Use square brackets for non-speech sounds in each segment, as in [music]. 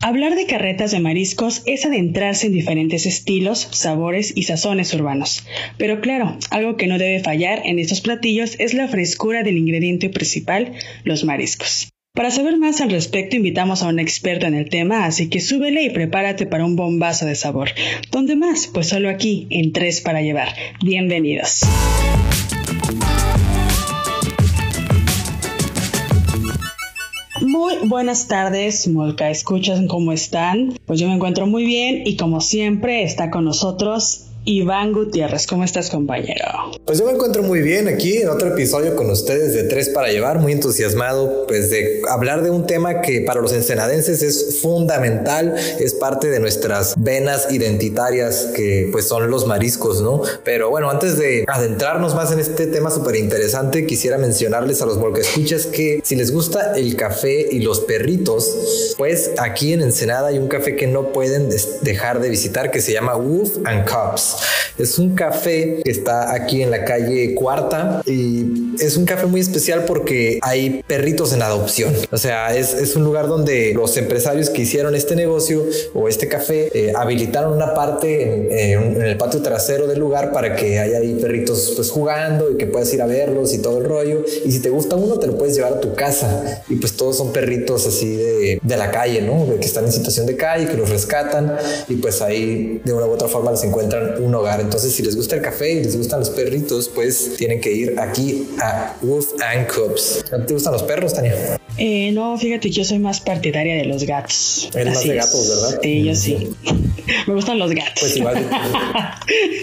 Hablar de carretas de mariscos es adentrarse en diferentes estilos, sabores y sazones urbanos. Pero claro, algo que no debe fallar en estos platillos es la frescura del ingrediente principal, los mariscos. Para saber más al respecto, invitamos a un experto en el tema, así que súbele y prepárate para un bombazo de sabor. ¿Dónde más? Pues solo aquí, en Tres para Llevar. Bienvenidos. Buenas tardes, Molca. ¿Escuchan cómo están? Pues yo me encuentro muy bien y como siempre está con nosotros Iván Gutiérrez. ¿Cómo estás, compañero? Pues yo me encuentro muy bien aquí en otro episodio con ustedes de Tres para Llevar, muy entusiasmado pues de hablar de un tema que para los ensenadenses es fundamental, es parte de nuestras venas identitarias que pues son los mariscos, ¿no? Pero bueno, antes de adentrarnos más en este tema súper interesante, quisiera mencionarles a los escuchas que si les gusta el café y los perritos, pues aquí en Ensenada hay un café que no pueden dejar de visitar que se llama Wolf and Cups. Es un café que está aquí en la calle Cuarta y es un café muy especial porque hay perritos en adopción. O sea, es, un lugar donde los empresarios que hicieron este negocio o este café eh, habilitaron una parte en, el patio trasero del lugar para que haya ahí perritos pues jugando y que puedas ir a verlos y todo el rollo. Y si te gusta uno, te lo puedes llevar a tu casa. Y pues todos son perritos así de, de la calle, ¿no? De que están en situación de calle, que los rescatan y pues ahí de una u otra forma les encuentran un hogar. Entonces, si les gusta el café y les gustan los perritos, pues tienen que ir aquí a Wolf and Cubs. ¿Te gustan los perros, Tania? Eh, no, fíjate, yo soy más partidaria de los gatos. Eres más de gatos, ¿verdad? Sí, yo sí. [laughs] Me gustan los gatos. Pues igual. [laughs]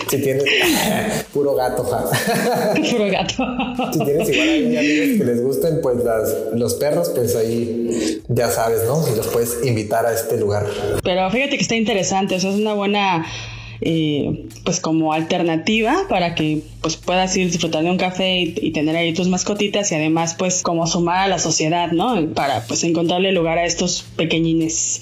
si tienes [laughs] puro gato, puro gato. si tienes igual a amigos que les gusten, pues los perros, pues ahí ya sabes, ¿no? Y los puedes invitar a este lugar. Pero fíjate que está interesante, o sea, es una buena eh, pues como alternativa para que pues puedas ir disfrutando de un café y, tener ahí tus mascotitas y además pues como sumar a la sociedad, ¿no? Para pues encontrarle lugar a estos pequeñines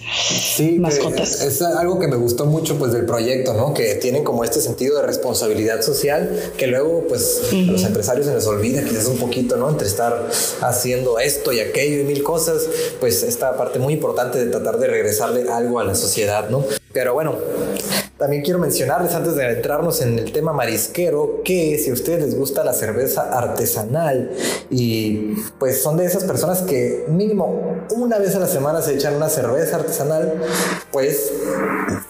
mascotas. Es, algo que me gustó mucho pues del proyecto, ¿no? Que tienen como este sentido de responsabilidad social que luego pues a los empresarios se les olvida quizás un poquito, ¿no? Entre estar haciendo esto y aquello y mil cosas, pues esta parte muy importante de tratar de regresarle algo a la sociedad, ¿no? Pero bueno, también quiero mencionarles antes de entrarnos en el tema marisquero que si a ustedes les gusta la cerveza artesanal y pues son de esas personas que mínimo una vez a la semana se echan una cerveza artesanal, pues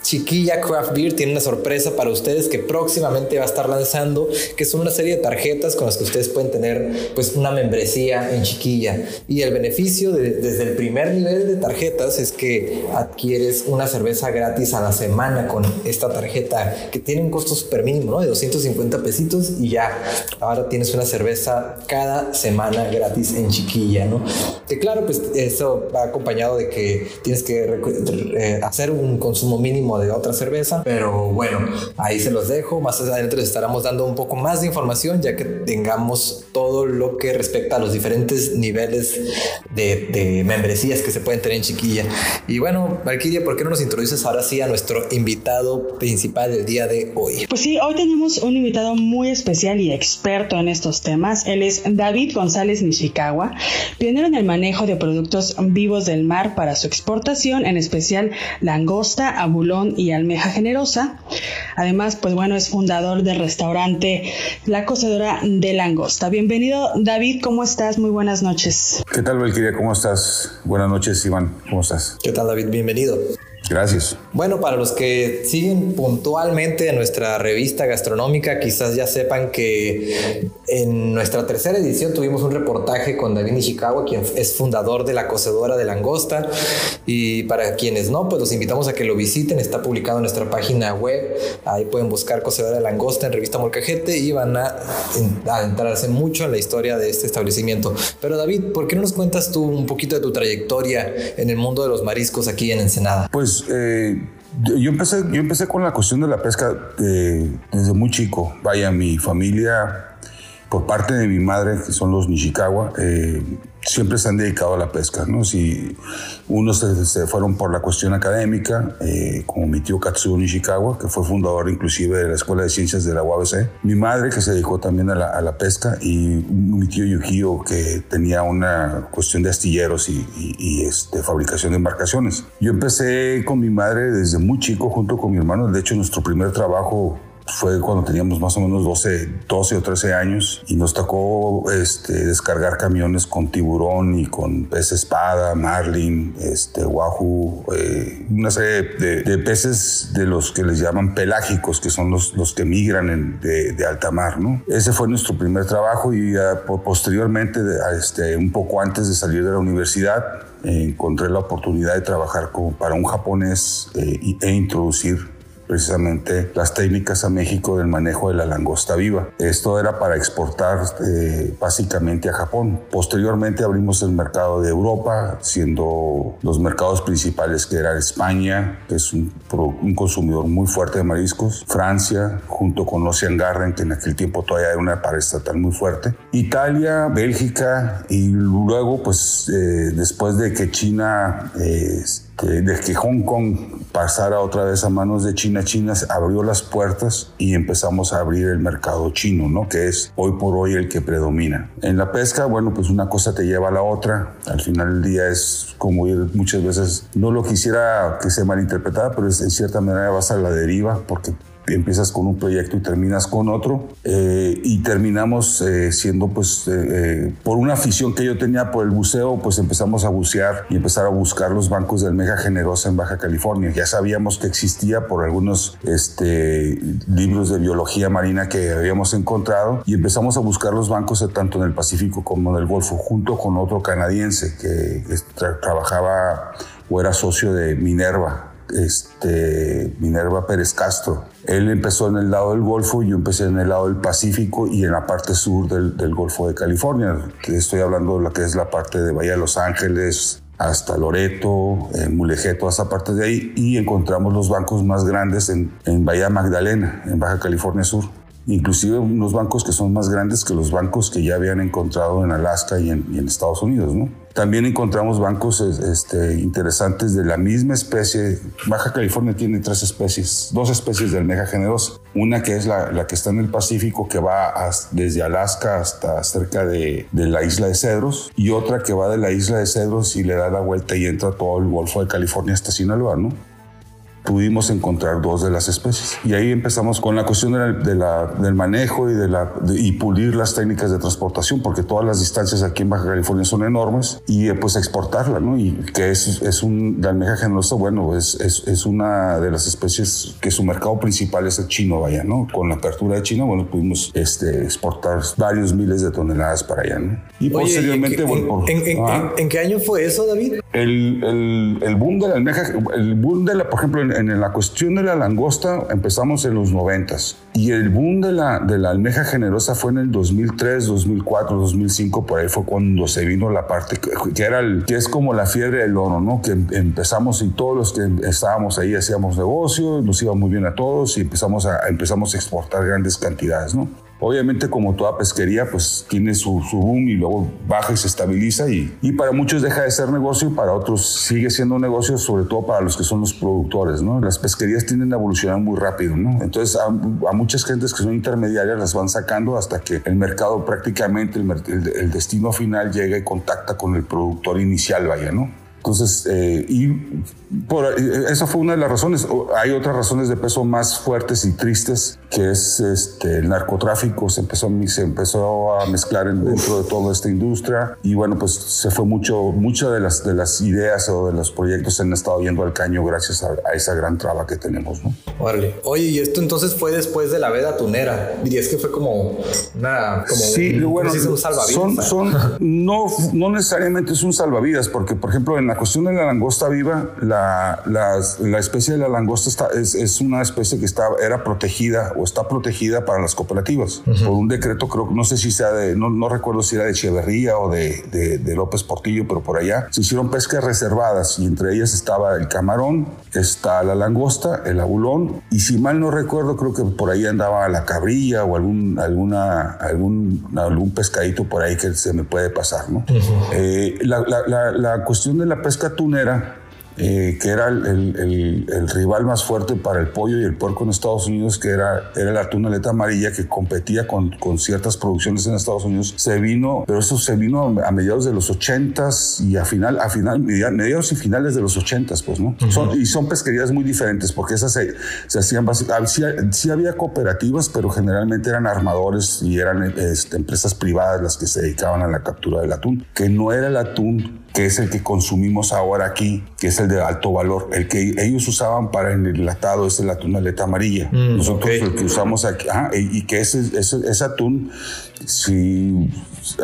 Chiquilla Craft Beer tiene una sorpresa para ustedes que próximamente va a estar lanzando, que son una serie de tarjetas con las que ustedes pueden tener pues una membresía en Chiquilla. Y el beneficio desde el primer nivel de tarjetas es que adquieres una cerveza gratis a la semana con esta tarjeta que tiene un costo súper mínimo, ¿no? De 250 pesitos y ya, ahora tienes una cerveza cada semana gratis en Chiquilla, ¿no? Que claro, pues eso va acompañado de que tienes que eh, hacer un consumo mínimo de otra cerveza, pero bueno, ahí se los dejo, más adelante les estaremos dando un poco más de información ya que tengamos todo lo que respecta a los diferentes niveles de, de membresías que se pueden tener en Chiquilla. Y bueno, Valkyria, ¿por qué no nos introduces ahora sí a nuestro invitado principal del día de hoy? Pues sí, hoy tenemos un invitado muy especial y experto en estos temas. Él es David González Nishikawa, pionero en el manejo de productos vivos del mar para su exportación, en especial langosta, abulón y almeja generosa. Además, pues bueno, es fundador del restaurante La Cocedora de Langosta. Bienvenido, David, ¿cómo estás? Muy buenas noches. ¿Qué tal, Valkyria? ¿Cómo estás? Buenas noches, Iván. ¿Cómo estás? ¿Qué tal, David? Bienvenido. Gracias. Bueno, para los que siguen puntualmente nuestra revista gastronómica, quizás ya sepan que en nuestra tercera edición tuvimos un reportaje con David Nishikawa, quien es fundador de la cocedora de langosta. Y para quienes no, pues los invitamos a que lo visiten. Está publicado en nuestra página web. Ahí pueden buscar cocedora de langosta en revista Molcajete y van a adentrarse mucho en la historia de este establecimiento. Pero David, ¿por qué no nos cuentas tú un poquito de tu trayectoria en el mundo de los mariscos aquí en Ensenada? Pues eh, yo, empecé, yo empecé con la cuestión de la pesca eh, desde muy chico. Vaya, mi familia, por parte de mi madre, que son los Nishikawa, eh, siempre se han dedicado a la pesca, ¿no? Si unos se, fueron por la cuestión académica, eh, como mi tío Katsuo Nishikawa, que fue fundador inclusive de la Escuela de Ciencias de la UABC, mi madre que se dedicó también a la, pesca y mi tío Yukio que tenía una cuestión de astilleros y, y, este, fabricación de embarcaciones. Yo empecé con mi madre desde muy chico junto con mi hermano, de hecho nuestro primer trabajo fue cuando teníamos más o menos 12, 12 o 13 años y nos tocó este, descargar camiones con tiburón y con pez espada, marlin, este, wahoo, eh, una serie de, peces de los que les llaman pelágicos, que son los, los que migran de, de, alta mar. ¿no? Ese fue nuestro primer trabajo y posteriormente, este, un poco antes de salir de la universidad, encontré la oportunidad de trabajar como para un japonés eh, e introducir precisamente las técnicas a México del manejo de la langosta viva. Esto era para exportar eh, básicamente a Japón. Posteriormente abrimos el mercado de Europa, siendo los mercados principales que eran España, que es un, consumidor muy fuerte de mariscos, Francia, junto con Ocean Garden, que en aquel tiempo todavía era una paraestatal muy fuerte, Italia, Bélgica y luego, pues eh, después de que China... Eh, de que Hong Kong pasara otra vez a manos de China, China abrió las puertas y empezamos a abrir el mercado chino, ¿no? Que es hoy por hoy el que predomina. En la pesca, bueno, pues una cosa te lleva a la otra. Al final del día es como ir muchas veces, no lo quisiera que se malinterpretara, pero en cierta manera vas a la deriva porque empiezas con un proyecto y terminas con otro eh, y terminamos eh, siendo pues eh, por una afición que yo tenía por el buceo pues empezamos a bucear y empezar a buscar los bancos de almeja generosa en Baja California. Ya sabíamos que existía por algunos este, libros de biología marina que habíamos encontrado y empezamos a buscar los bancos tanto en el Pacífico como en el Golfo junto con otro canadiense que, trabajaba o era socio de Minerva este, Minerva Pérez Castro. Él empezó en el lado del Golfo y yo empecé en el lado del Pacífico y en la parte sur del, Golfo de California. Estoy hablando de lo que es la parte de Bahía de Los Ángeles, hasta Loreto, en Mulegé, toda esa parte de ahí, y encontramos los bancos más grandes en Bahía Magdalena, en Baja California Sur inclusive unos bancos que son más grandes que los bancos que ya habían encontrado en Alaska y en, Estados Unidos. También encontramos bancos este, interesantes de la misma especie. Baja California tiene tres especies, dos especies de almeja generosa. Una que es la, la que está en el Pacífico, que va desde Alaska hasta cerca de, de, la isla de Cedros, y otra que va de la isla de Cedros y le da la vuelta y entra todo el Golfo de California hasta Sinaloa, ¿no? Pudimos encontrar dos de las especies. Y ahí empezamos con la cuestión de la, del manejo y, de la, y pulir las técnicas de transportación, porque todas las distancias aquí en Baja California son enormes, y eh, pues exportarla, ¿no? Y que es, es un, la almeja generosa, bueno, es, es, es, una de las especies que su mercado principal es el chino, vaya, ¿no? Con la apertura de China, bueno, pudimos este, exportar varios miles de toneladas para allá, ¿no? Y posteriormente, bueno, en, qué año fue eso, David? El, el, el boom de la almeja, el boom de la, por ejemplo, en, en, la cuestión de la langosta empezamos en los noventas y el boom de la, de la almeja generosa fue en el 2003, 2004, 2005, por ahí fue cuando se vino la parte que, era el, que es como la fiebre del oro, ¿no? Que empezamos y todos los que estábamos ahí hacíamos negocio, nos iba muy bien a todos y empezamos a, empezamos a exportar grandes cantidades, ¿no? Obviamente, como toda pesquería, pues tiene su, boom y luego baja y se estabiliza y, y, para muchos deja de ser negocio y para otros sigue siendo negocio, sobre todo para los que son los productores, ¿no? Las pesquerías tienden a evolucionar muy rápido, ¿no? Entonces, a, muchas gentes que son intermediarias las van sacando hasta que el mercado prácticamente, el, el destino final llega y contacta con el productor inicial, vaya, ¿no? Entonces, eh, y por, eh, esa fue una de las razones. Hay otras razones de peso más fuertes y tristes, que es este, el narcotráfico. Se empezó, se empezó a mezclar dentro de toda esta industria y bueno, pues se fue mucho, muchas de las, de las ideas o de los proyectos se han estado yendo al caño gracias a, esa gran traba que tenemos, ¿no? Vale. Oye, y esto entonces fue después de la veda tunera. Dirías que fue como una, como sí, un, bueno, salvavidas. Son, son, no, no necesariamente es un salvavidas, porque por ejemplo en la cuestión de la langosta viva, la, la, especie de la langosta está, es, es, una especie que está, era protegida o está protegida para las cooperativas por un decreto, creo no sé si sea de, no, no recuerdo si era de Echeverría o de, de, de, López Portillo, pero por allá se hicieron pescas reservadas y entre ellas estaba el camarón, está la langosta, el abulón y si mal no recuerdo, creo que por ahí andaba la cabrilla o algún, alguna, algún, algún pescadito por ahí que se me puede pasar, ¿no? Eh, la, la, la, cuestión de la pesca tunera eh, que era el, el, rival más fuerte para el pollo y el puerco en Estados Unidos, que era, era la atún aleta amarilla, que competía con, con, ciertas producciones en Estados Unidos, se vino, pero eso se vino a mediados de los 80s y a final, a final, mediados y finales de los 80s, pues, ¿no? son, y son pesquerías muy diferentes, porque esas se, se hacían básicamente, sí, sí, había cooperativas, pero generalmente eran armadores y eran este, empresas privadas las que se dedicaban a la captura del atún, que no era el atún que es el que consumimos ahora aquí, que es el de alto valor. El que ellos usaban para el enlatado es el atún aleta amarilla. Mm, Nosotros el que usamos aquí, y que ese, ese, atún, si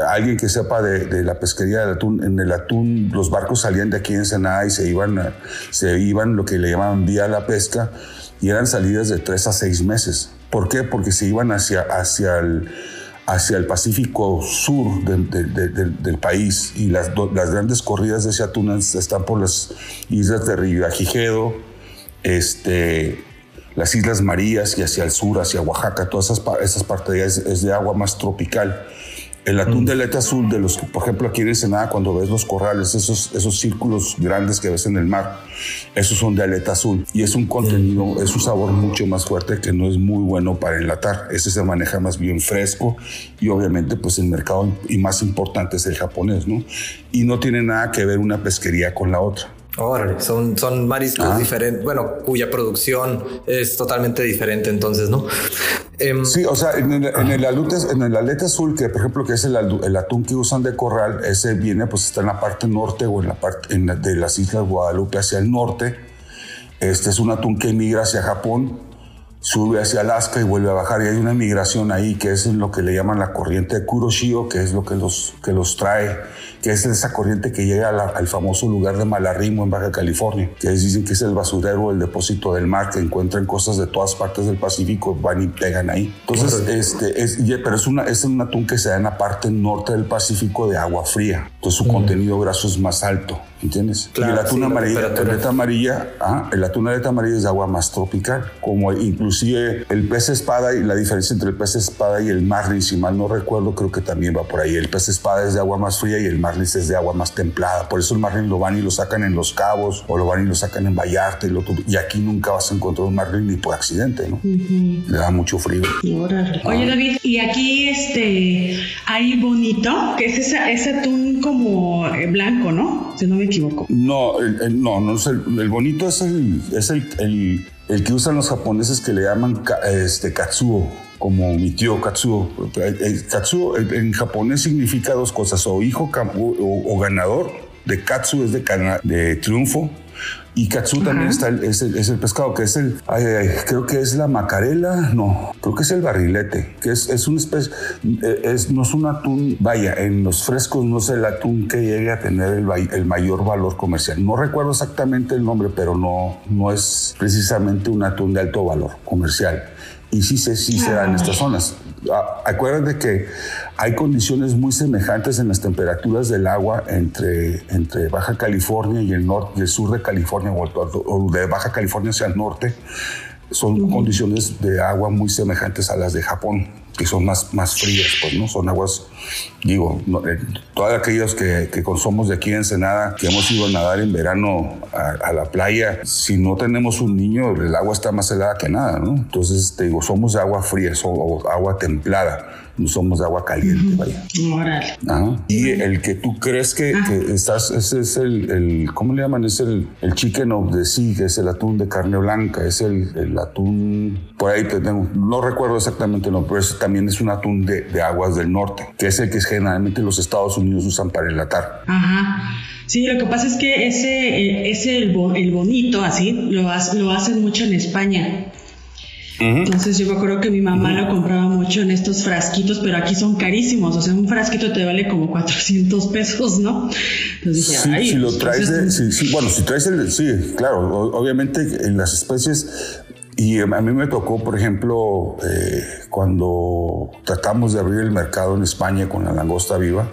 alguien que sepa de, la pesquería del atún, en el atún los barcos salían de aquí en Ensenada y se iban, se iban lo que le llamaban vía la pesca y eran salidas de tres a seis meses. ¿Por qué? Porque se iban hacia, hacia el hacia el Pacífico sur del país y las, las, grandes corridas de ese atún están por las islas de Ribajigedo, este, las Islas Marías y hacia el sur, hacia Oaxaca, todas esas, esas partes es de agua más tropical. El atún de aleta azul, de los que, por ejemplo, aquí en Ensenada, cuando ves los corrales, esos, esos círculos grandes que ves en el mar, esos son de aleta azul. Y es un contenido, es un sabor mucho más fuerte que no es muy bueno para enlatar. Ese se maneja más bien fresco y obviamente, pues el mercado y más importante es el japonés, ¿no? Y no tiene nada que ver una pesquería con la otra. Órale, son, son mariscos ah. diferentes, bueno, cuya producción es totalmente diferente entonces, ¿no? Em, sí, o sea, en el, en el, en el aleta azul, que por ejemplo que es el, el, atún que usan de corral, ese viene, pues está en la parte norte o en la parte de las Islas Guadalupe hacia el norte. Este es un atún que emigra hacia Japón sube hacia Alaska y vuelve a bajar. Y hay una migración ahí que es lo que le llaman la corriente de Kuroshio, que es lo que los, que los trae, que es esa corriente que llega al famoso lugar de Malarrimo en Baja California, que dicen que es el basurero, el depósito del mar, que encuentran cosas de todas partes del Pacífico, van y pegan ahí. Entonces, este, es, pero es, una, es un atún que se da en la parte norte del Pacífico de agua fría. Entonces su contenido graso es más alto. ¿Entiendes? y el atún amarilla, aleta amarilla, ah, el atún aleta amarilla es de agua más tropical, como inclusive el pez espada y la diferencia entre el pez espada y el marlin, si mal no recuerdo, creo que también va por ahí. El pez espada es de agua más fría y el marlin es de agua más templada. Por eso el marlin lo van y lo sacan en Los Cabos o lo van y lo sacan en Vallarta y, lo, y aquí nunca vas a encontrar un marlin ni por accidente, ¿no? Le da mucho frío. Oye, David, y aquí este hay bonito, que es ese atún como eh, blanco, ¿no? Si no me equivoco. No, no, no es el, bonito es el, es el, el, que usan los japoneses que le llaman este, katsuo, como mi tío katsuo. katsuo en japonés significa dos cosas, o hijo o, o ganador, de katsu es de, de triunfo, y katsu también está es, el, pescado, que es el, creo que es la macarela, no, creo que es el barrilete, que es, es una especie, eh, es, no es un atún, vaya, en los frescos no es el atún que llegue a tener el, el mayor valor comercial. No recuerdo exactamente el nombre, pero no, no es precisamente un atún de alto valor comercial. Y sí, sí, sí se da en estas zonas. Ah, acuérdate que hay condiciones muy semejantes en las temperaturas del agua entre, entre Baja California y el, norte, y el sur de California o, de Baja California hacia el norte. Son condiciones de agua muy semejantes a las de Japón, que son más, más frías, pues, ¿no? Son aguas, digo, eh, todos aquellos que, que somos de aquí en Ensenada, que hemos ido a nadar en verano a, la playa, si no tenemos un niño, el agua está más helada que nada, ¿no? Entonces, te digo, somos de agua fría, o agua templada no somos de agua caliente, vaya. Y el que tú crees que, estás, ese es el, el, ¿cómo le llaman? Es el, el chicken of the sea, es el atún de carne blanca, es el, el atún, por ahí tengo, no recuerdo exactamente, no, pero ese también es un atún de, de, aguas del norte, que es el que generalmente los Estados Unidos usan para enlatar. Ajá. Sí, lo que pasa es que ese, ese el, el bonito, así, lo, lo hacen mucho en España. Entonces yo creo que mi mamá lo compraba mucho en estos frasquitos, pero aquí son carísimos. O sea, un frasquito te vale como 400 pesos, ¿no? Entonces dije, sí, si lo pues, traes, de, sí, sí, bueno, si traes el, sí, claro, obviamente en las especies y a mí me tocó, por ejemplo, eh, cuando tratamos de abrir el mercado en España con la langosta viva,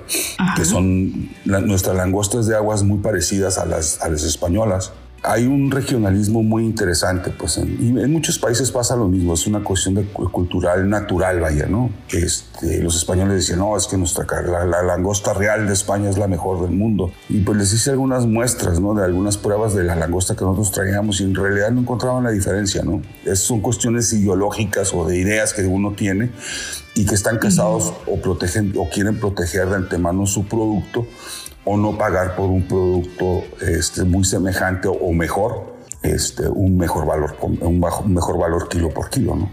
que son nuestras langostas de aguas muy parecidas a las, a las españolas hay un regionalismo muy interesante, pues en, y en muchos países pasa lo mismo, es una cuestión de, cultural natural, vaya, ¿no? Este, los españoles decían, no, es que nuestra la, la, langosta real de España es la mejor del mundo. Y pues les hice algunas muestras, ¿no? De algunas pruebas de la langosta que nosotros traíamos y en realidad no encontraban la diferencia, ¿no? Es, son cuestiones ideológicas o de ideas que uno tiene y que están casados o protegen o quieren proteger de antemano su producto o no pagar por un producto este, muy semejante o mejor, este, un mejor valor, un, bajo, un mejor valor kilo por kilo, ¿no?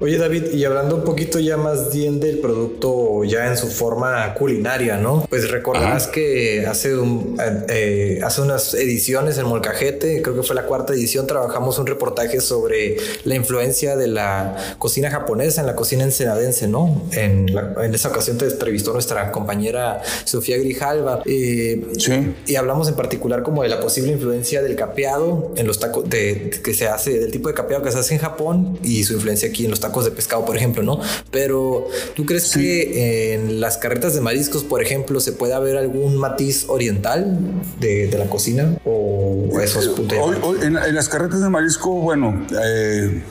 Oye David, y hablando un poquito ya más bien del producto ya en su forma culinaria, ¿no? Pues recordarás que hace, un, eh, hace unas ediciones en Molcajete, creo que fue la cuarta edición, trabajamos un reportaje sobre la influencia de la cocina japonesa en la cocina ensenadense, ¿no? En, en esa ocasión te entrevistó nuestra compañera Sofía Grijalva. Eh, sí. Y hablamos en particular como de la posible influencia del capeado en los tacos de, que se hace, del tipo de capeado que se hace en Japón y su influencia aquí en los tacos de pescado, por ejemplo, ¿no? Pero ¿tú crees que en las carretas de mariscos, por ejemplo, se puede haber algún matiz oriental de, la cocina o eso es punto en, en, las carretas de marisco, bueno, eh,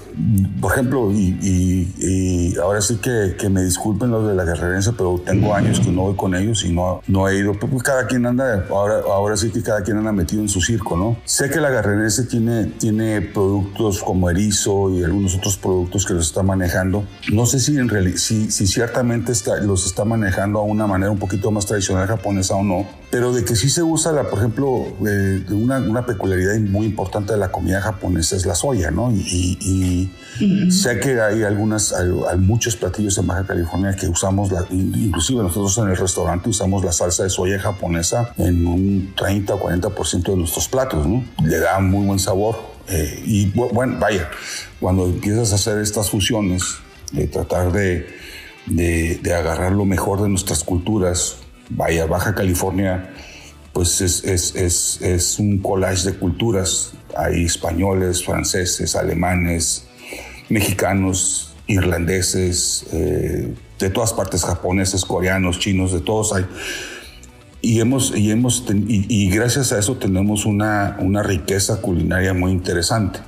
por ejemplo, y, ahora sí que, que, me disculpen los de la guerrerense, pero tengo años que no voy con ellos y no, no he ido. Pues, pues cada quien anda, ahora, ahora sí que cada quien anda metido en su circo, ¿no? Sé que la guerrerense tiene, tiene productos como erizo y algunos otros productos que los está manejando. No sé si, en realidad, si, si ciertamente está, los está manejando a una manera un poquito más tradicional japonesa o no, pero de que sí se usa, la, por ejemplo, eh, una, una peculiaridad muy importante de la comida japonesa es la soya, ¿no? y Sé que hay algunas, hay, muchos platillos en Baja California que usamos, la, inclusive nosotros en el restaurante usamos la salsa de soya japonesa en un 30 o 40% de nuestros platos, ¿no? Le da muy buen sabor. Eh, y bueno, vaya, cuando empiezas a hacer estas fusiones, de tratar de, de, agarrar lo mejor de nuestras culturas, vaya, Baja California, pues es, es, es, es un collage de culturas. Hay españoles, franceses, alemanes, mexicanos, irlandeses, eh, de todas partes, japoneses, coreanos, chinos, de todos hay. Y, hemos, y, hemos, y, gracias a eso tenemos una, una riqueza culinaria muy interesante.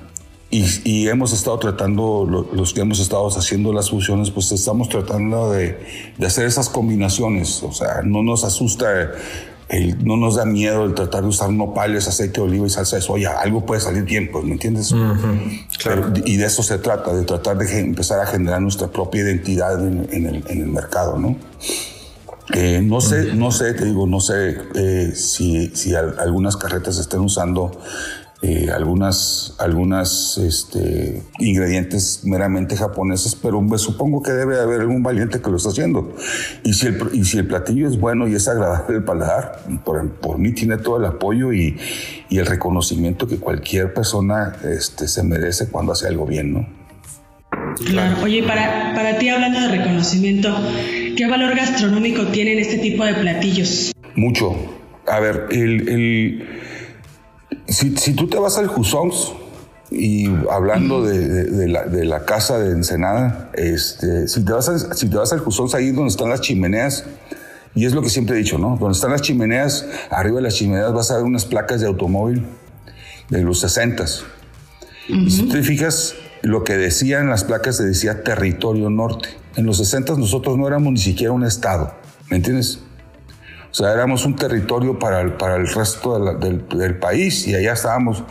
Y, hemos estado tratando, los que hemos estado haciendo las fusiones, pues estamos tratando de, de hacer esas combinaciones. O sea, no nos asusta no nos da miedo el tratar de usar nopales, aceite de oliva y salsa de soya. Algo puede salir bien, pues, ¿me entiendes? claro. y de eso se trata, de tratar de empezar a generar nuestra propia identidad en, el, mercado, ¿no? Eh, no sé, no sé, te digo, no sé eh, si, si algunas carretas estén usando eh, algunas, algunas este, ingredientes meramente japoneses, pero me supongo que debe haber algún valiente que lo está haciendo. Y si el, y si el platillo es bueno y es agradable el paladar, por, por mí tiene todo el apoyo y, y, el reconocimiento que cualquier persona este, se merece cuando hace algo bien, ¿no? Claro. Oye, para, para ti, hablando de reconocimiento, ¿qué valor gastronómico tienen este tipo de platillos? Mucho. A ver, el, el si, tú te vas al Jusons y hablando de, la, casa de Ensenada, este, si, te vas si te vas al Jusons ahí donde están las chimeneas, y es lo que siempre he dicho, ¿no? Donde están las chimeneas, arriba de las chimeneas vas a ver unas placas de automóvil de los 60. Y si te fijas, lo que decían las placas se decía territorio norte. En los 60 nosotros no éramos ni siquiera un estado, ¿me entiendes? O sea, éramos un territorio para el, para el resto del, del, país y allá estábamos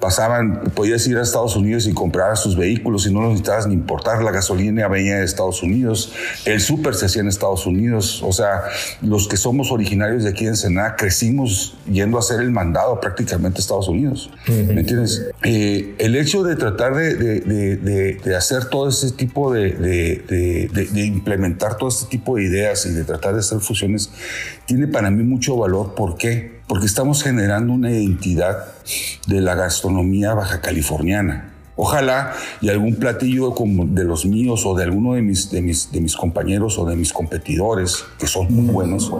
pasaban, podías ir a Estados Unidos y comprar sus vehículos y no necesitabas ni importar, la gasolina venía de Estados Unidos, el súper se hacía en Estados Unidos, o sea, los que somos originarios de aquí en Ensenada crecimos yendo a hacer el mandado prácticamente a Estados Unidos, ¿me entiendes? Eh, el hecho de tratar de, de, de, hacer todo ese tipo de, de implementar todo este tipo de ideas y de tratar de hacer fusiones, tiene para mí mucho valor, ¿por qué? porque estamos generando una identidad de la gastronomía baja californiana. Ojalá y algún platillo de los míos o de alguno de mis, de mis, de mis compañeros o de mis competidores, que son muy buenos,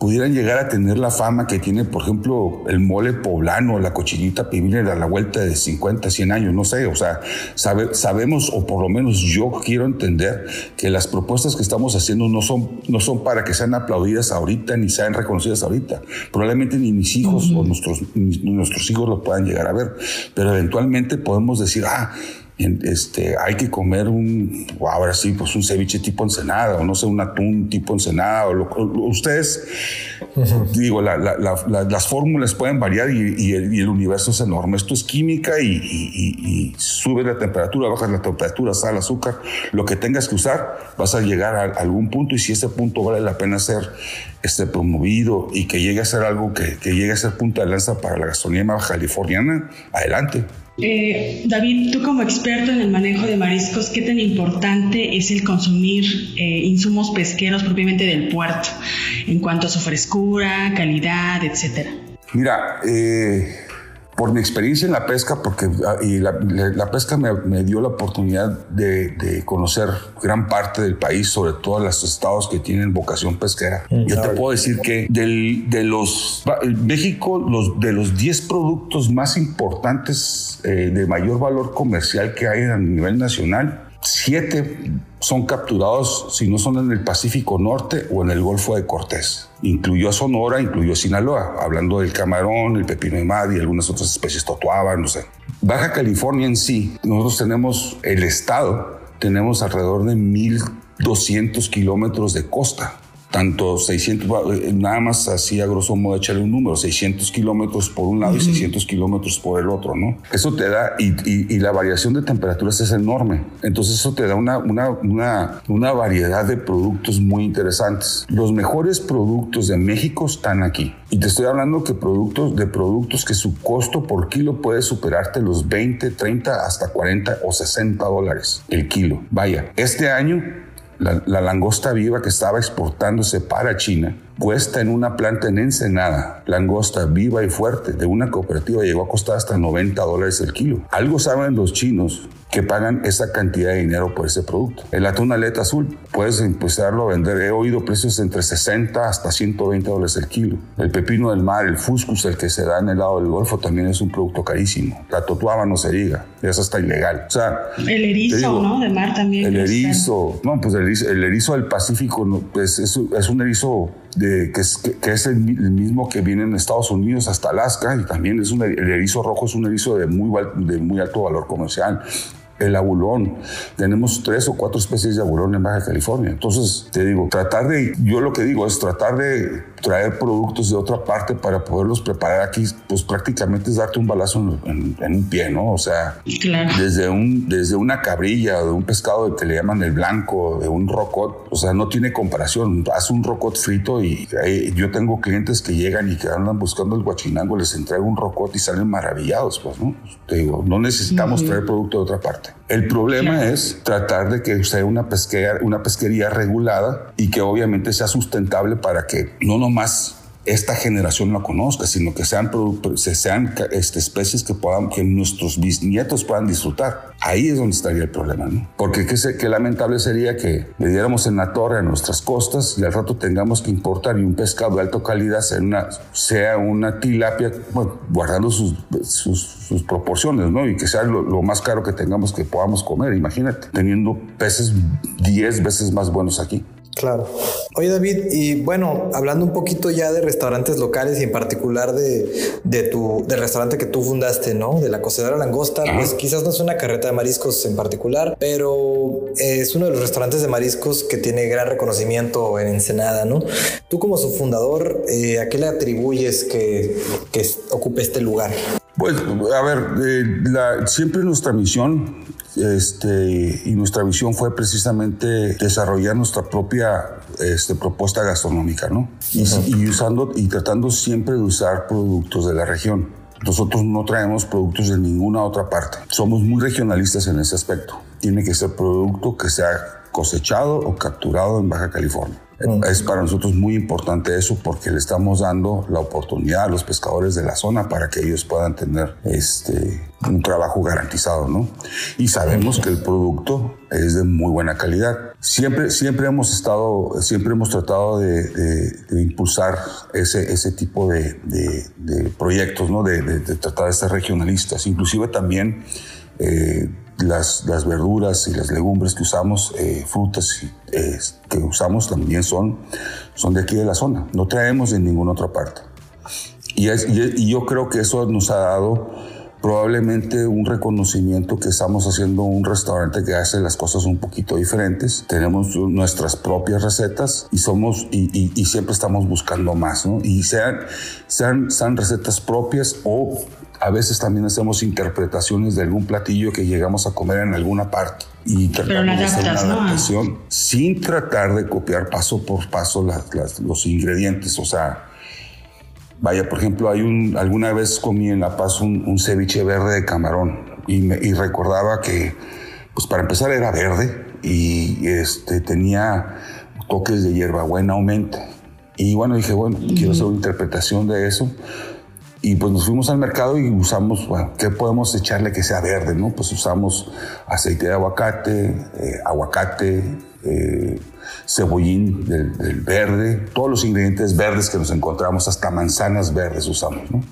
pudieran llegar a tener la fama que tiene, por ejemplo, el mole poblano, la cochinita pibil a la vuelta de 50, 100 años, no sé, o sea, sabemos, o por lo menos yo quiero entender que las propuestas que estamos haciendo no son, no son para que sean aplaudidas ahorita ni sean reconocidas ahorita. Probablemente ni mis hijos o nuestros, nuestros hijos lo puedan llegar a ver, pero eventualmente podemos decir, ah, este, hay que comer un, ahora sí, pues un ceviche tipo ensenada, o no sé, un atún tipo ensenada, o, ustedes, digo, las fórmulas pueden variar y, el, universo es enorme. Esto es química y, sube la temperatura, baja la temperatura, sal, azúcar, lo que tengas que usar, vas a llegar a algún punto y si ese punto vale la pena ser este, promovido y que llegue a ser algo que, que llegue a ser punta de lanza para la gastronomía californiana, adelante. Eh, David, tú como experto en el manejo de mariscos, ¿qué tan importante es el consumir eh, insumos pesqueros propiamente del puerto en cuanto a su frescura, calidad, etcétera? Mira, eh, por mi experiencia en la pesca, porque ah, y la, pesca me, dio la oportunidad de, conocer gran parte del país, sobre todo los estados que tienen vocación pesquera. Mm, Yo te puedo decir que de los México, los, de los 10 productos más importantes eh, de mayor valor comercial que hay a nivel nacional, siete son capturados si no son en el Pacífico Norte o en el Golfo de Cortés. Incluyó a Sonora, incluyó a Sinaloa, hablando del camarón, el pepino de mar y algunas otras especies, totuaba, no sé. Baja California en sí, nosotros tenemos el estado, tenemos alrededor de 1.200 kilómetros de costa tanto 600, eh, nada más así a grosso modo echarle un número, 600 kilómetros por un lado y 600 kilómetros por el otro, ¿no? Eso te da, y, la variación de temperaturas es enorme. Entonces eso te da una, una, una, una variedad de productos muy interesantes. Los mejores productos de México están aquí. Y te estoy hablando que productos, de productos que su costo por kilo puede superarte los 20, 30, hasta 40 o 60 dólares el kilo. Vaya, este año la, langosta viva que estaba exportándose para China puesta en una planta en Ensenada, langosta viva y fuerte de una cooperativa llegó a costar hasta 90 dólares el kilo. Algo saben los chinos que pagan esa cantidad de dinero por ese producto. El atún aleta azul, puedes empezarlo a vender. He oído precios entre 60 hasta 120 dólares el kilo. El pepino del mar, el fuscus, el que se da en el lado del Golfo, también es un producto carísimo. La totuaba no se diga, esa está ilegal. O sea, el erizo, ¿no? De mar también. El erizo, no, pues el erizo, del Pacífico pues es, es un erizo de, que, es, que, es el, mismo que viene en Estados Unidos hasta Alaska y también es un, el erizo rojo es un erizo de muy, de muy alto valor comercial el abulón. Tenemos tres o cuatro especies de abulón en Baja California. Entonces, te digo, tratar de, yo lo que digo es tratar de traer productos de otra parte para poderlos preparar aquí, pues prácticamente es darte un balazo en, un pie, ¿no? O sea, desde, un, desde una cabrilla, de un pescado que le llaman el blanco, de un rocot, o sea, no tiene comparación. Haz un rocot frito y yo tengo clientes que llegan y que andan buscando el guachinango, les entrego un rocot y salen maravillados, pues, ¿no? Te digo, no necesitamos traer producto de otra parte. El problema es tratar de que sea una pesquería, una pesquería regulada y que obviamente sea sustentable para que no nomás esta generación lo conozca, sino que sean, sean este, especies que, puedan, que nuestros bisnietos puedan disfrutar. Ahí es donde estaría el problema, ¿no? Porque qué, qué lamentable sería que le diéramos en la torre a nuestras costas y al rato tengamos que importar y un pescado de alta calidad sea una, sea una tilapia, guardando sus, sus, proporciones, ¿no? Y que sea lo, lo, más caro que tengamos que podamos comer, imagínate, teniendo peces 10 veces más buenos aquí. Claro. Oye David, y bueno, hablando un poquito ya de restaurantes locales y en particular de, de tu del restaurante que tú fundaste, ¿no? De la Cocedera Langosta, pues quizás no es una carreta de mariscos en particular, pero es uno de los restaurantes de mariscos que tiene gran reconocimiento en Ensenada, ¿no? Tú como su fundador, eh, ¿a qué le atribuyes que, que ocupe este lugar? Pues, a ver, eh, siempre nuestra misión este, y nuestra visión fue precisamente desarrollar nuestra propia este, propuesta gastronómica, ¿no? Y, usando y tratando siempre de usar productos de la región. Nosotros no traemos productos de ninguna otra parte. Somos muy regionalistas en ese aspecto. Tiene que ser producto que sea cosechado o capturado en Baja California. Mm. Es para nosotros muy importante eso porque le estamos dando la oportunidad a los pescadores de la zona para que ellos puedan tener este, un trabajo garantizado, ¿no? Y sabemos que el producto es de muy buena calidad. Siempre, siempre hemos estado, siempre hemos tratado de, impulsar ese, ese tipo de, proyectos, ¿no? De, tratar de ser regionalistas. Inclusive también eh, las, las, verduras y las legumbres que usamos, eh, frutas eh, que usamos también son, son de aquí de la zona. No traemos de ninguna otra parte. Y, y yo creo que eso nos ha dado probablemente un reconocimiento que estamos haciendo un restaurante que hace las cosas un poquito diferentes. Tenemos nuestras propias recetas y somos y, y, siempre estamos buscando más, ¿no? Y sean, sean, sean recetas propias o a veces también hacemos interpretaciones de algún platillo que llegamos a comer en alguna parte y tratamos de hacer una adaptación sin tratar de copiar paso por paso los ingredientes, o sea, Vaya, por ejemplo, hay un, alguna vez comí en La Paz un, ceviche verde de camarón y, me, y, recordaba que, pues para empezar era verde y este, tenía toques de hierbabuena aumenta. Y bueno, dije, bueno, quiero hacer una interpretación de eso. Y pues nos fuimos al mercado y usamos, bueno, ¿qué podemos echarle que sea verde? ¿no? Pues usamos aceite de aguacate, eh, aguacate, eh, cebollín del, verde, todos los ingredientes verdes que nos encontramos, hasta manzanas verdes usamos, ¿no?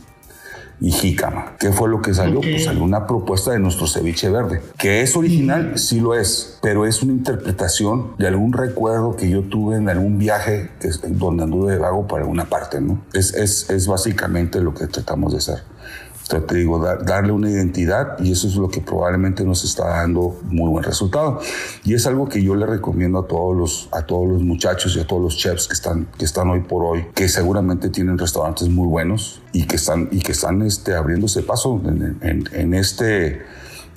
Y jícama. ¿Qué fue lo que salió? Pues salió una propuesta de nuestro ceviche verde, que es original, sí lo es, pero es una interpretación de algún recuerdo que yo tuve en algún viaje que, donde anduve de vago para una parte, ¿no? Es, es, es básicamente lo que tratamos de hacer te digo, darle una identidad y eso es lo que probablemente nos está dando muy buen resultado. Y es algo que yo le recomiendo a todos los, a todos los muchachos y a todos los chefs que están, que están hoy por hoy, que seguramente tienen restaurantes muy buenos y que están, y que están este, abriéndose paso en, este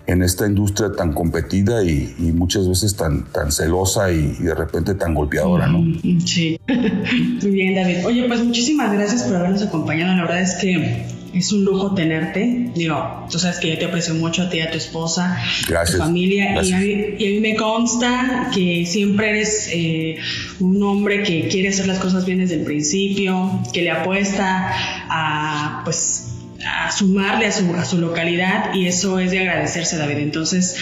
en esta industria tan competida y, muchas veces tan, tan celosa y, y, de repente tan golpeadora, ¿no? Sí. [laughs] Muy bien, David. Oye, pues muchísimas gracias por habernos acompañado. La verdad es que es un lujo tenerte. Digo, tú sabes que yo te aprecio mucho a ti, a tu esposa, a tu familia. Y a, mí, me consta que siempre eres eh, un hombre que quiere hacer las cosas bien desde el principio, que le apuesta a, pues, a sumarle a su, a su localidad y eso es de agradecerse, David. Entonces,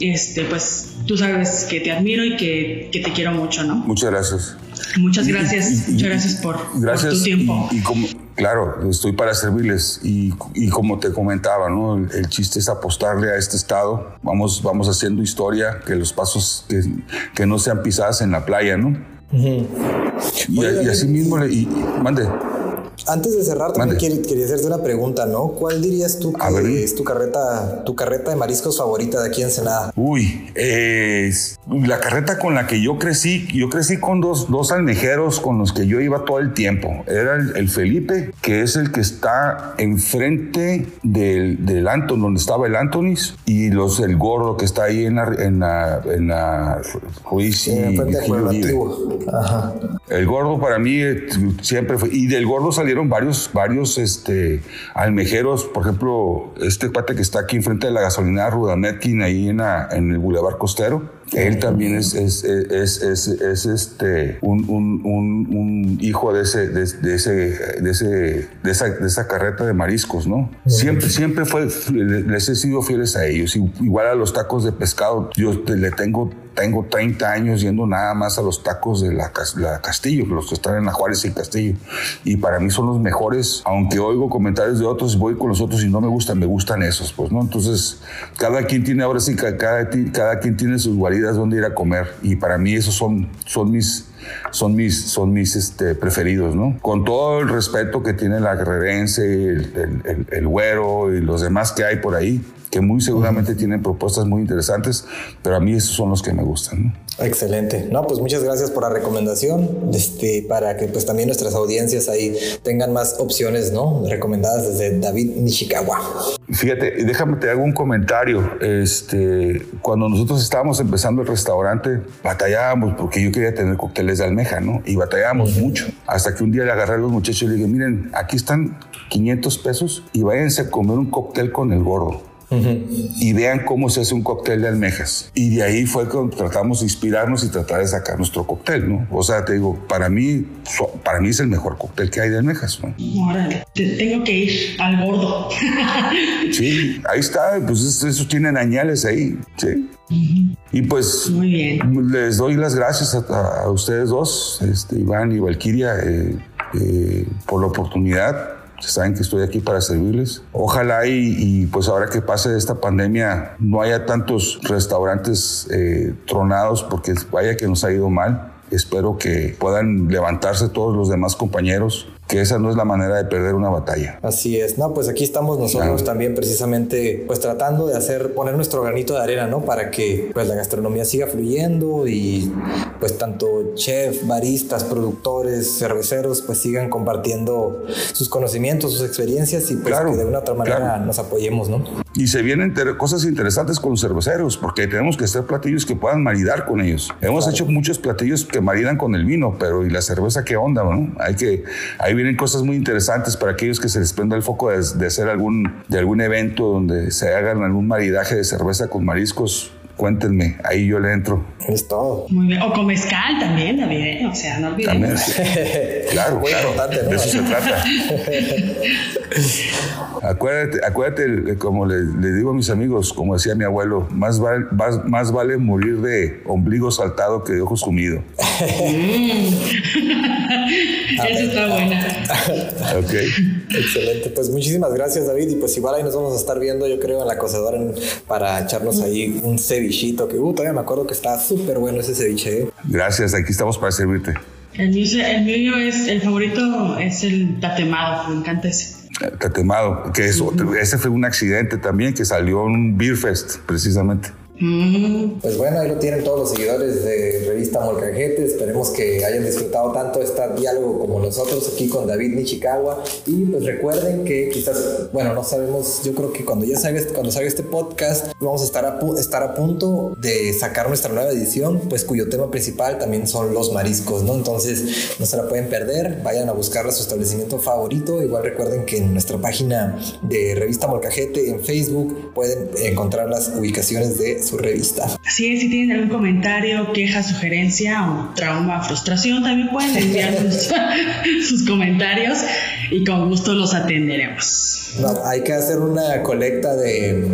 este, pues tú sabes que te admiro y que, que te quiero mucho, ¿no? Muchas gracias. Muchas gracias, muchas gracias por, tu tiempo. Y, como, claro, estoy para servirles y, y como te comentaba, ¿no? El, chiste es apostarle a este estado. Vamos, vamos haciendo historia, que los pasos que, que no sean pisadas en la playa, ¿no? y, así mismo, y, mande. Antes de cerrar, también quería, hacerte una pregunta, ¿no? ¿Cuál dirías tú que es tu carreta, tu carreta de mariscos favorita de aquí en Senada? Uy, la carreta con la que yo crecí, yo crecí con dos, dos almejeros con los que yo iba todo el tiempo. Era el, Felipe, que es el que está enfrente del, del Anton, donde estaba el Antonis, y los el gordo que está ahí en la, en la, en la Ruiz y, El gordo para mí eh, siempre fue, y del gordo salieron varios, varios este, almejeros, por ejemplo, este pate que está aquí enfrente de la gasolinera Rudametkin, ahí en, en el Boulevard Costero. Él también es, es, es, es este, un, un, un, hijo de, ese, de, ese, de, ese, de, esa, de esa carreta de mariscos, ¿no? Siempre, siempre fue, les he sido fieles a ellos. Igual a los tacos de pescado, yo le tengo tengo 30 años yendo nada más a los tacos de la, Castillo, los que están en la Juárez y Castillo. Y para mí son los mejores, aunque oigo comentarios de otros, voy con los otros y no me gustan, me gustan esos, pues, ¿no? Entonces, cada quien tiene, ahora sí, cada, cada quien tiene sus guaridas donde ir a comer. Y para mí esos son, son mis son mis, son mis este, preferidos, ¿no? Con todo el respeto que tiene la guerrerense, el, el, el, güero y los demás que hay por ahí, que muy seguramente tienen propuestas muy interesantes, pero a mí esos son los que me gustan. Excelente. No, pues muchas gracias por la recomendación, este, para que pues también nuestras audiencias ahí tengan más opciones, ¿no? Recomendadas desde David Nishikawa. Fíjate, déjame te hago un comentario. Este, cuando nosotros estábamos empezando el restaurante, batallábamos porque yo quería tener cócteles de almeja, ¿no? Y batallábamos mucho. Hasta que un día le agarré a los muchachos y le dije, miren, aquí están 500 pesos y váyanse a comer un cóctel con el gordo. Y vean cómo se hace un cóctel de almejas. Y de ahí fue cuando tratamos de inspirarnos y tratar de sacar nuestro cóctel, ¿no? O sea, te digo, para mí, para mí es el mejor cóctel que hay de almejas, ¿no? Órale, tengo que ir al gordo. sí, ahí está, pues eso, tienen añales ahí, sí. Y pues Muy bien. les doy las gracias a, ustedes dos, este, Iván y Valquiria, eh, eh, por la oportunidad saben que estoy aquí para servirles. Ojalá y, pues ahora que pase esta pandemia no haya tantos restaurantes eh, tronados porque vaya que nos ha ido mal. Espero que puedan levantarse todos los demás compañeros que esa no es la manera de perder una batalla. Así es, no, pues aquí estamos nosotros también precisamente pues tratando de hacer, poner nuestro granito de arena, ¿no? Para que pues la gastronomía siga fluyendo y pues tanto chef, baristas, productores, cerveceros pues sigan compartiendo sus conocimientos, sus experiencias y pues que de una otra manera nos apoyemos, ¿no? Y se vienen cosas interesantes con los cerveceros porque tenemos que hacer platillos que puedan maridar con ellos. Hemos hecho muchos platillos que maridan con el vino, pero ¿y la cerveza qué onda, no? Hay que... Hay vienen cosas muy interesantes para aquellos que se les prenda el foco de, de hacer algún, de algún evento donde se hagan algún maridaje de cerveza con mariscos cuéntenme, ahí yo le entro. Es todo. Muy bien. O con mezcal también, David, ¿eh? o sea, no olvidemos. [laughs] claro, claro, de eso se trata. [laughs] acuérdate, acuérdate, como le, digo a mis amigos, como decía mi abuelo, más, más, vale morir de ombligo saltado que de ojos comidos. [laughs] Mm. Eso está buena. ok. Excelente. Pues muchísimas gracias, David. Y pues igual ahí nos vamos a estar viendo, yo creo, en la cocedora para echarnos ahí un cevichito que, uh, todavía me acuerdo que está súper bueno ese ceviche. ¿eh? Gracias, aquí estamos para servirte. El mío, es, el favorito es el tatemado, me encanta ese. tatemado, que es ese fue un accidente también que salió en un Beer Fest, precisamente. Mm. Pues bueno, ahí lo tienen todos los seguidores de Revista Molcajete. Esperemos que hayan disfrutado tanto este diálogo como nosotros aquí con David Nichikawa. Y pues recuerden que quizás, bueno, no sabemos, yo creo que cuando ya salga, cuando salga este podcast, vamos a estar a, estar a punto de sacar nuestra nueva edición, pues cuyo tema principal también son los mariscos, ¿no? Entonces no se la pueden perder, vayan a buscar su establecimiento favorito. Igual recuerden que en nuestra página de Revista Molcajete en Facebook pueden encontrar las ubicaciones de su revista. Así es, si tienen algún comentario, queja, sugerencia o trauma, frustración, también pueden enviarnos [laughs] sus comentarios y con gusto los atenderemos. No, hay que hacer una colecta de,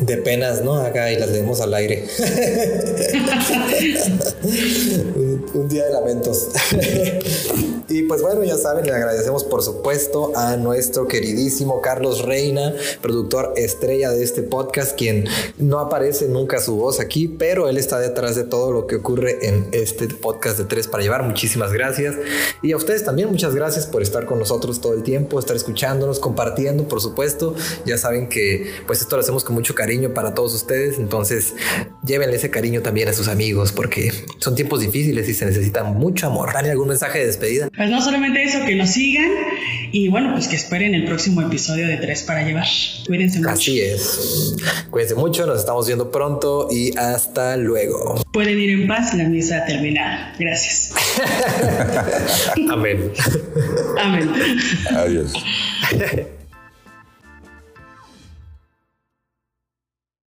de penas, ¿no? Acá y las leemos al aire. [laughs] un, día de lamentos. [laughs] y pues bueno, ya saben, le agradecemos por supuesto a nuestro queridísimo Carlos Reina, productor estrella de este podcast, quien no aparece nunca su voz aquí, pero él está detrás de todo lo que ocurre en este podcast de Tres para Llevar. Muchísimas gracias. Y a ustedes también muchas gracias por estar con nosotros todo el tiempo, estar escuchándonos, compartiendo, por supuesto. Ya saben que pues esto lo hacemos con mucho cariño para todos ustedes, entonces llévenle ese cariño también a sus amigos porque son tiempos difíciles y se necesita mucho amor. ¿Dale algún mensaje de despedida? Pues no solamente eso, que nos sigan y bueno, pues que esperen el próximo episodio de Tres para Llevar. Cuídense mucho. Así es. Cuídense mucho, nos estamos viendo pronto y hasta luego. Pueden ir en paz, la misa terminada. Gracias. [laughs] Amén. Amén. Adiós. [laughs]